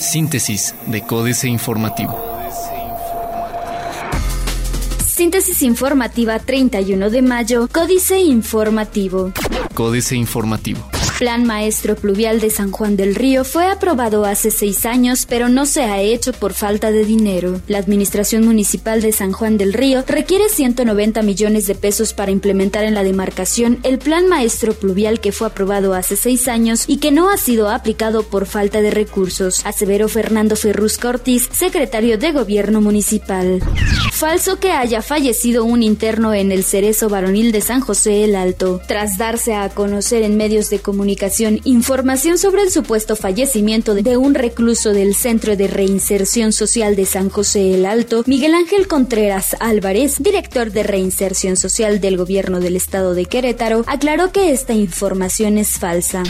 Síntesis de Códice Informativo. Síntesis informativa 31 de mayo, Códice Informativo. Códice Informativo. Plan Maestro Pluvial de San Juan del Río fue aprobado hace seis años, pero no se ha hecho por falta de dinero. La Administración Municipal de San Juan del Río requiere 190 millones de pesos para implementar en la demarcación el Plan Maestro Pluvial que fue aprobado hace seis años y que no ha sido aplicado por falta de recursos, aseveró Fernando Ferrusca Ortiz, secretario de Gobierno Municipal. Falso que haya fallecido un interno en el Cerezo Varonil de San José el Alto. Tras darse a conocer en medios de comunicación información sobre el supuesto fallecimiento de un recluso del Centro de Reinserción Social de San José el Alto, Miguel Ángel Contreras Álvarez, director de Reinserción Social del Gobierno del Estado de Querétaro, aclaró que esta información es falsa.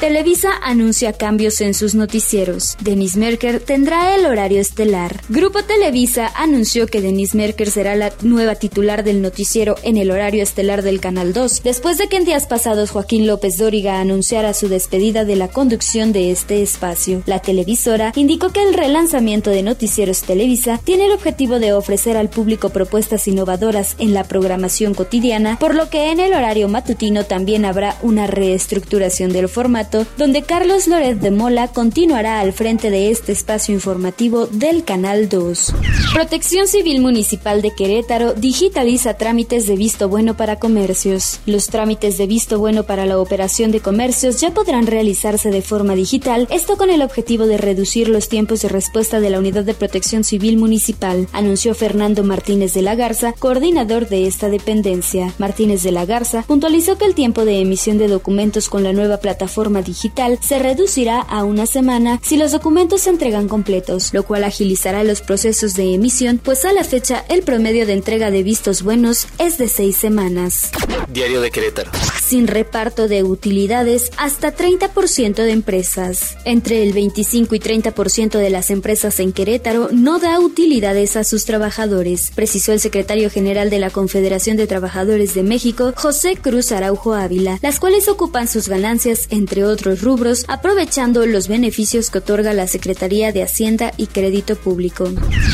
Televisa anuncia cambios en sus noticieros. Denise Merker tendrá el horario estelar. Grupo Televisa anunció que Denise Merker será la nueva titular del noticiero en el horario estelar del Canal 2, después de que en días pasados Joaquín López Dóriga anunció anunciara su despedida de la conducción de este espacio. La televisora indicó que el relanzamiento de Noticieros Televisa tiene el objetivo de ofrecer al público propuestas innovadoras en la programación cotidiana, por lo que en el horario matutino también habrá una reestructuración del formato, donde Carlos Loret de Mola continuará al frente de este espacio informativo del Canal 2. Protección Civil Municipal de Querétaro digitaliza trámites de visto bueno para comercios. Los trámites de visto bueno para la operación de comercio ya podrán realizarse de forma digital, esto con el objetivo de reducir los tiempos de respuesta de la Unidad de Protección Civil Municipal, anunció Fernando Martínez de la Garza, coordinador de esta dependencia. Martínez de la Garza puntualizó que el tiempo de emisión de documentos con la nueva plataforma digital se reducirá a una semana si los documentos se entregan completos, lo cual agilizará los procesos de emisión, pues a la fecha el promedio de entrega de vistos buenos es de seis semanas. Diario de Querétaro. Sin reparto de utilidades, hasta 30% de empresas. Entre el 25 y 30% de las empresas en Querétaro no da utilidades a sus trabajadores, precisó el secretario general de la Confederación de Trabajadores de México, José Cruz Araujo Ávila, las cuales ocupan sus ganancias, entre otros rubros, aprovechando los beneficios que otorga la Secretaría de Hacienda y Crédito Público.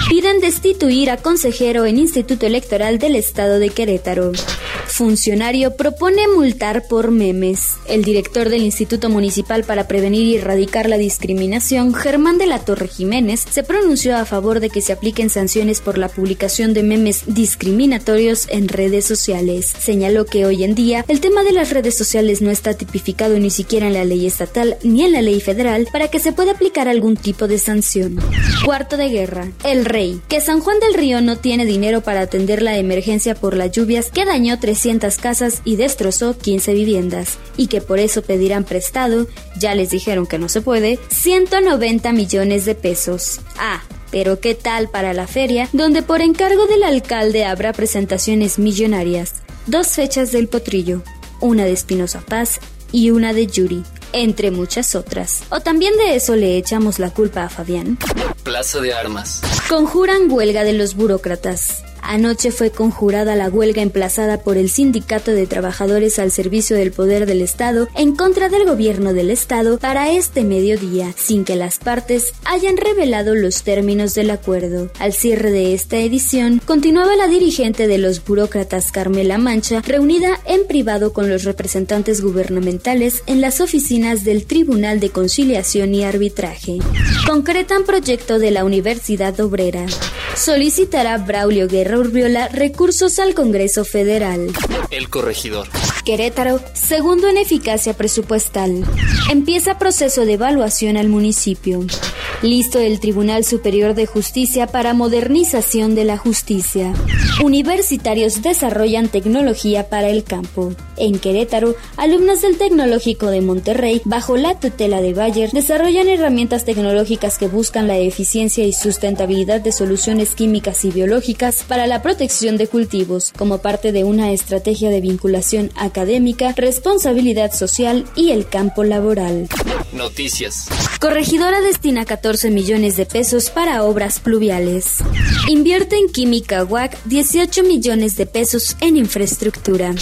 Piden destituir a consejero en Instituto Electoral del Estado de Querétaro. Funcionario propone multar por memes. El director del Instituto Municipal para Prevenir y Erradicar la Discriminación, Germán de la Torre Jiménez, se pronunció a favor de que se apliquen sanciones por la publicación de memes discriminatorios en redes sociales. Señaló que hoy en día el tema de las redes sociales no está tipificado ni siquiera en la ley estatal ni en la ley federal para que se pueda aplicar algún tipo de sanción. Cuarto de guerra. El rey. Que San Juan del Río no tiene dinero para atender la emergencia por las lluvias que dañó 300 casas y destrozó 15 viviendas. Y que por eso pedirán prestado, ya les dijeron que no se puede, 190 millones de pesos. Ah, pero ¿qué tal para la feria, donde por encargo del alcalde habrá presentaciones millonarias? Dos fechas del potrillo, una de Espinosa Paz y una de Yuri, entre muchas otras. ¿O también de eso le echamos la culpa a Fabián? Plaza de Armas. Conjuran huelga de los burócratas. Anoche fue conjurada la huelga emplazada por el Sindicato de Trabajadores al Servicio del Poder del Estado en contra del gobierno del Estado para este mediodía, sin que las partes hayan revelado los términos del acuerdo. Al cierre de esta edición, continuaba la dirigente de los burócratas Carmela Mancha, reunida en privado con los representantes gubernamentales en las oficinas del Tribunal de Conciliación y Arbitraje. Concretan proyecto de la Universidad Obrera. Solicitará Braulio Guerra Urbiola recursos al Congreso Federal. El corregidor. Querétaro, segundo en eficacia presupuestal. Empieza proceso de evaluación al municipio. Listo el Tribunal Superior de Justicia para modernización de la justicia. Universitarios desarrollan tecnología para el campo. En Querétaro, alumnos del Tecnológico de Monterrey, bajo la tutela de Bayer, desarrollan herramientas tecnológicas que buscan la eficiencia y sustentabilidad de soluciones químicas y biológicas para la protección de cultivos, como parte de una estrategia de vinculación académica, responsabilidad social y el campo laboral. Noticias. Corregidora destina 14 millones de pesos para obras pluviales. Invierte en química WAC 18 millones de pesos en infraestructura.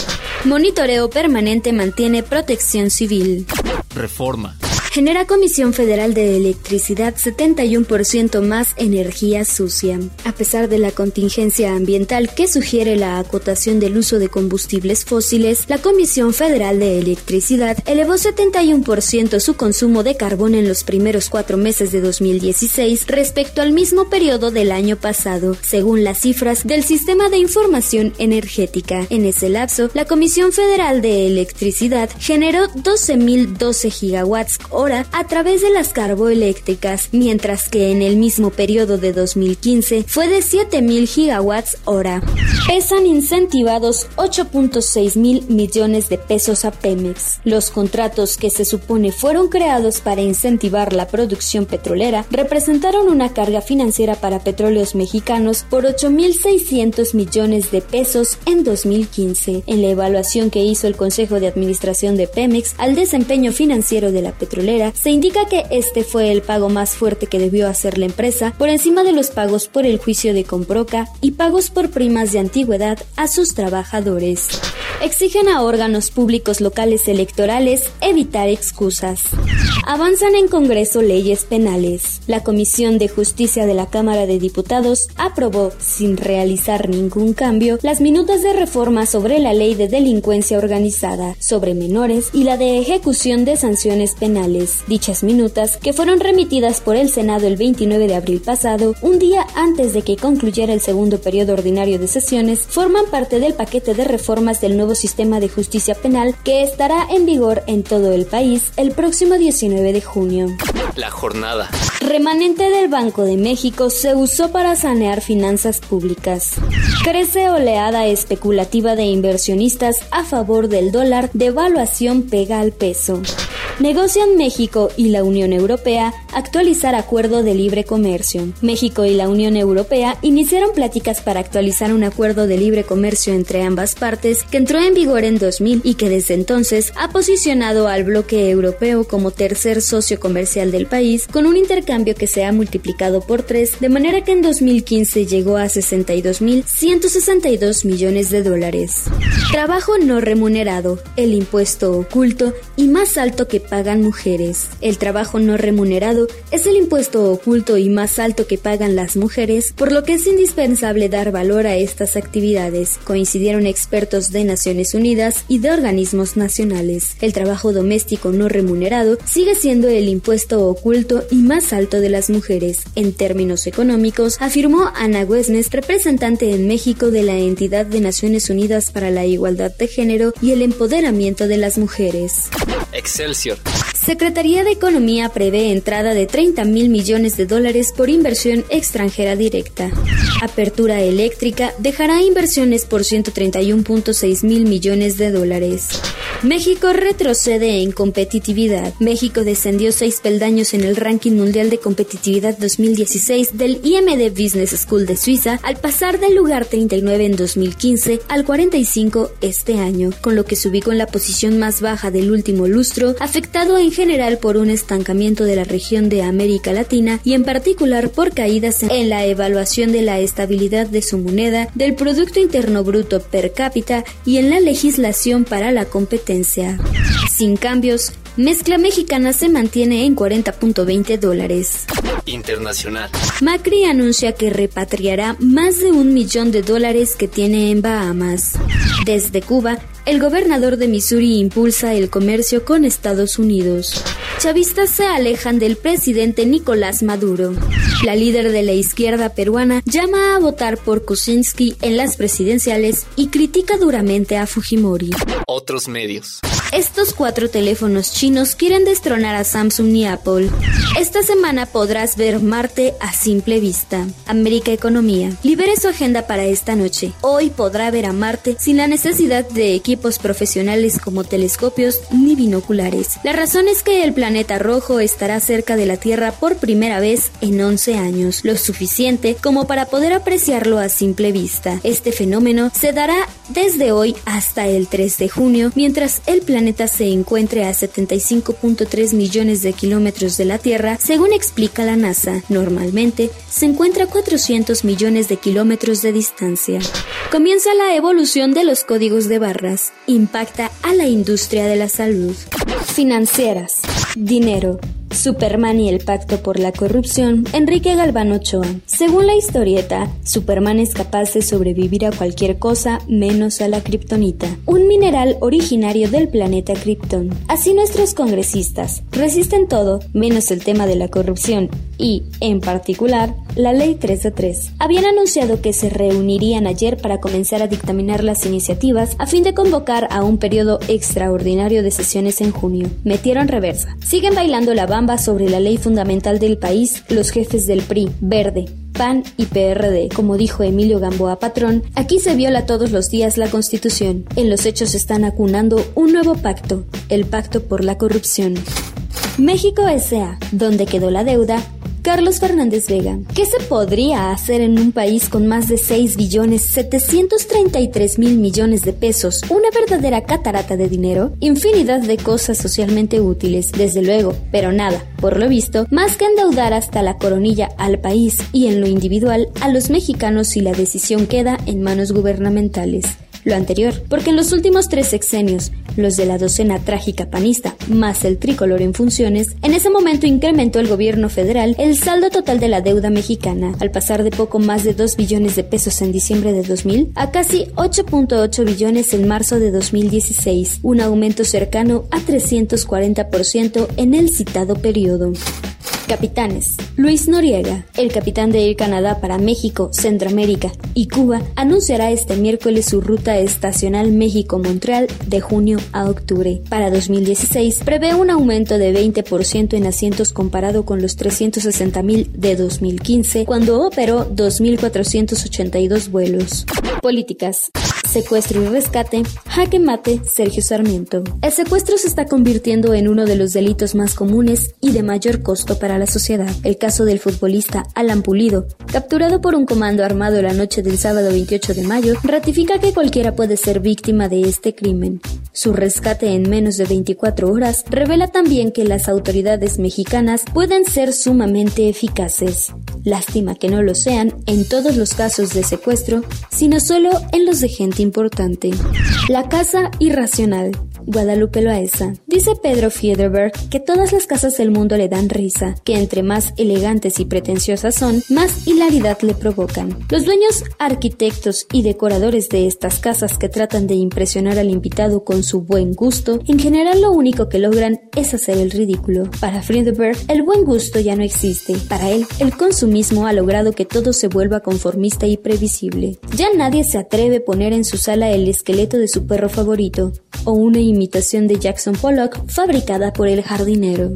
Monitoreo permanente mantiene protección civil. Reforma. Genera Comisión Federal de Electricidad 71% más energía sucia. A pesar de la contingencia ambiental que sugiere la acotación del uso de combustibles fósiles, la Comisión Federal de Electricidad elevó 71% su consumo de carbón en los primeros cuatro meses de 2016 respecto al mismo periodo del año pasado, según las cifras del Sistema de Información Energética. En ese lapso, la Comisión Federal de Electricidad generó 12.012 gigawatts hora a través de las carboeléctricas, mientras que en el mismo periodo de 2015 fue de 7.000 gigawatts hora. Pesan incentivados 8.6 mil millones de pesos a Pemex. Los contratos que se supone fueron creados para incentivar la producción petrolera representaron una carga financiera para petróleos mexicanos por 8.600 millones de pesos en 2015. En la evaluación que hizo el Consejo de Administración de Pemex al desempeño financiero de la petrolera, se indica que este fue el pago más fuerte que debió hacer la empresa por encima de los pagos por el juicio de Comproca y pagos por primas de antigüedad a sus trabajadores. Exigen a órganos públicos locales electorales evitar excusas. Avanzan en Congreso leyes penales. La Comisión de Justicia de la Cámara de Diputados aprobó, sin realizar ningún cambio, las minutas de reforma sobre la ley de delincuencia organizada, sobre menores y la de ejecución de sanciones penales. Dichas minutas, que fueron remitidas por el Senado el 29 de abril pasado, un día antes de que concluyera el segundo periodo ordinario de sesiones, forman parte del paquete de reformas del nuevo sistema de justicia penal que estará en vigor en todo el país el próximo 19 de junio. La jornada. Remanente del Banco de México se usó para sanear finanzas públicas. Crece oleada especulativa de inversionistas a favor del dólar, devaluación pega al peso. Negocian México y la Unión Europea actualizar acuerdo de libre comercio. México y la Unión Europea iniciaron pláticas para actualizar un acuerdo de libre comercio entre ambas partes que entró en vigor en 2000 y que desde entonces ha posicionado al bloque europeo como tercer socio comercial del país con un intercambio que se ha multiplicado por tres de manera que en 2015 llegó a 62.162 millones de dólares. Trabajo no remunerado, el impuesto oculto y más alto que pagan mujeres. El trabajo no remunerado es el impuesto oculto y más alto que pagan las mujeres, por lo que es indispensable dar valor a estas actividades, coincidieron expertos de Naciones Unidas y de organismos nacionales. El trabajo doméstico no remunerado sigue siendo el impuesto oculto y más alto de las mujeres. En términos económicos, afirmó Ana Güesnes, representante en México de la entidad de Naciones Unidas para la Igualdad de Género y el Empoderamiento de las Mujeres. Excelsior. Secretaría de Economía prevé entrada de 30 mil millones de dólares por inversión extranjera directa. Apertura eléctrica dejará inversiones por 131.6 mil millones de dólares. México retrocede en competitividad. México descendió seis peldaños en el ranking mundial de competitividad 2016 del IMD Business School de Suiza al pasar del lugar 39 en 2015 al 45 este año, con lo que se ubicó en la posición más baja del último lustro, afectado en general por un estancamiento de la región de América Latina y en particular por caídas en la evaluación de la estabilidad de su moneda, del Producto Interno Bruto per cápita y en la legislación para la competencia. Sin cambios, mezcla mexicana se mantiene en 40.20 dólares. Internacional. Macri anuncia que repatriará más de un millón de dólares que tiene en Bahamas. Desde Cuba, el gobernador de Missouri impulsa el comercio con Estados Unidos. Chavistas se alejan del presidente Nicolás Maduro. La líder de la izquierda peruana llama a votar por Kuczynski en las presidenciales y critica duramente a Fujimori. Otros medios. Estos cuatro teléfonos chinos quieren destronar a Samsung y Apple. Esta semana podrás ver Marte a simple vista. América Economía. Libere su agenda para esta noche. Hoy podrá ver a Marte sin la necesidad de equipos profesionales como telescopios ni binoculares. La razón es que el planeta rojo estará cerca de la Tierra por primera vez en 11 años, lo suficiente como para poder apreciarlo a simple vista. Este fenómeno se dará desde hoy hasta el 3 de junio, mientras el planeta se encuentre a 75.3 millones de kilómetros de la Tierra, según explica la NASA. Normalmente se encuentra a 400 millones de kilómetros de distancia. Comienza la evolución de los códigos de barras. Impacta a la industria de la salud. Financieras. Dinero. Superman y el pacto por la corrupción, Enrique Galván Ochoa. Según la historieta, Superman es capaz de sobrevivir a cualquier cosa menos a la kriptonita, un mineral originario del planeta Krypton. Así nuestros congresistas resisten todo menos el tema de la corrupción y, en particular, la Ley 3 de 3. Habían anunciado que se reunirían ayer para comenzar a dictaminar las iniciativas a fin de convocar a un periodo extraordinario de sesiones en junio. Metieron reversa. Siguen bailando la bamba sobre la ley fundamental del país los jefes del PRI, Verde, PAN y PRD. Como dijo Emilio Gamboa Patrón, aquí se viola todos los días la Constitución. En los hechos están acunando un nuevo pacto, el Pacto por la Corrupción. México S.A., donde quedó la deuda, Carlos Fernández Vega. ¿Qué se podría hacer en un país con más de 6 billones 733 mil millones de pesos? Una verdadera catarata de dinero. Infinidad de cosas socialmente útiles, desde luego, pero nada, por lo visto, más que endeudar hasta la coronilla al país y en lo individual a los mexicanos si la decisión queda en manos gubernamentales lo anterior, porque en los últimos tres sexenios, los de la docena trágica panista más el tricolor en funciones, en ese momento incrementó el gobierno federal el saldo total de la deuda mexicana, al pasar de poco más de 2 billones de pesos en diciembre de 2000 a casi 8.8 billones en marzo de 2016, un aumento cercano a 340% en el citado periodo. Capitanes. Luis Noriega, el capitán de Air Canadá para México, Centroamérica y Cuba, anunciará este miércoles su ruta estacional México-Montreal de junio a octubre. Para 2016 prevé un aumento de 20% en asientos comparado con los 360.000 de 2015, cuando operó 2.482 vuelos. Políticas secuestro y rescate, jaque mate, Sergio Sarmiento. El secuestro se está convirtiendo en uno de los delitos más comunes y de mayor costo para la sociedad. El caso del futbolista Alan Pulido, capturado por un comando armado la noche del sábado 28 de mayo, ratifica que cualquiera puede ser víctima de este crimen. Su rescate en menos de 24 horas revela también que las autoridades mexicanas pueden ser sumamente eficaces. Lástima que no lo sean en todos los casos de secuestro, sino solo en los de gente importante. La casa irracional. Guadalupe Loaesa. Dice Pedro Fiederberg que todas las casas del mundo le dan risa, que entre más elegantes y pretenciosas son, más hilaridad le provocan. Los dueños, arquitectos y decoradores de estas casas que tratan de impresionar al invitado con su buen gusto, en general lo único que logran es hacer el ridículo. Para Friedberg, el buen gusto ya no existe. Para él, el consumismo ha logrado que todo se vuelva conformista y previsible. Ya nadie se atreve a poner en su sala el esqueleto de su perro favorito, o una imitación de Jackson Pollock fabricada por el jardinero.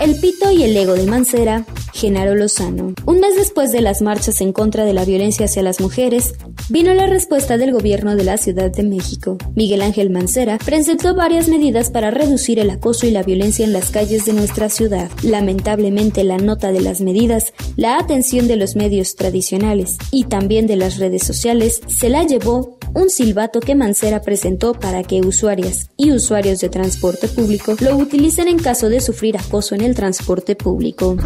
El pito y el ego de Mancera, Genaro Lozano. Un mes después de las marchas en contra de la violencia hacia las mujeres, vino la respuesta del gobierno de la Ciudad de México. Miguel Ángel Mancera presentó varias medidas para reducir el acoso y la violencia en las calles de nuestra ciudad. Lamentablemente la nota de las medidas, la atención de los medios tradicionales y también de las redes sociales se la llevó un silbato que Mancera presentó para que usuarias y usuarios de transporte público lo utilicen en caso de sufrir acoso en el transporte público.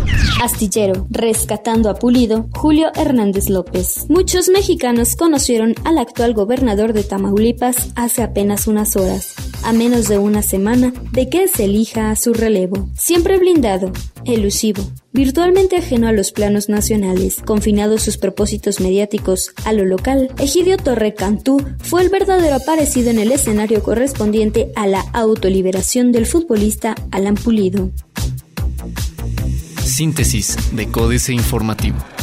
Astillero, rescatando a Pulido, Julio Hernández López. Muchos mexicanos conocieron al actual gobernador de Tamaulipas hace apenas unas horas, a menos de una semana de que se elija a su relevo. Siempre blindado, elusivo, virtualmente ajeno a los planos nacionales, confinado sus propósitos mediáticos a lo local, Egidio Torre Cantú fue el verdadero aparecido en el escenario correspondiente a la autoliberación del futbolista Alan Pulido. Síntesis de Códice Informativo.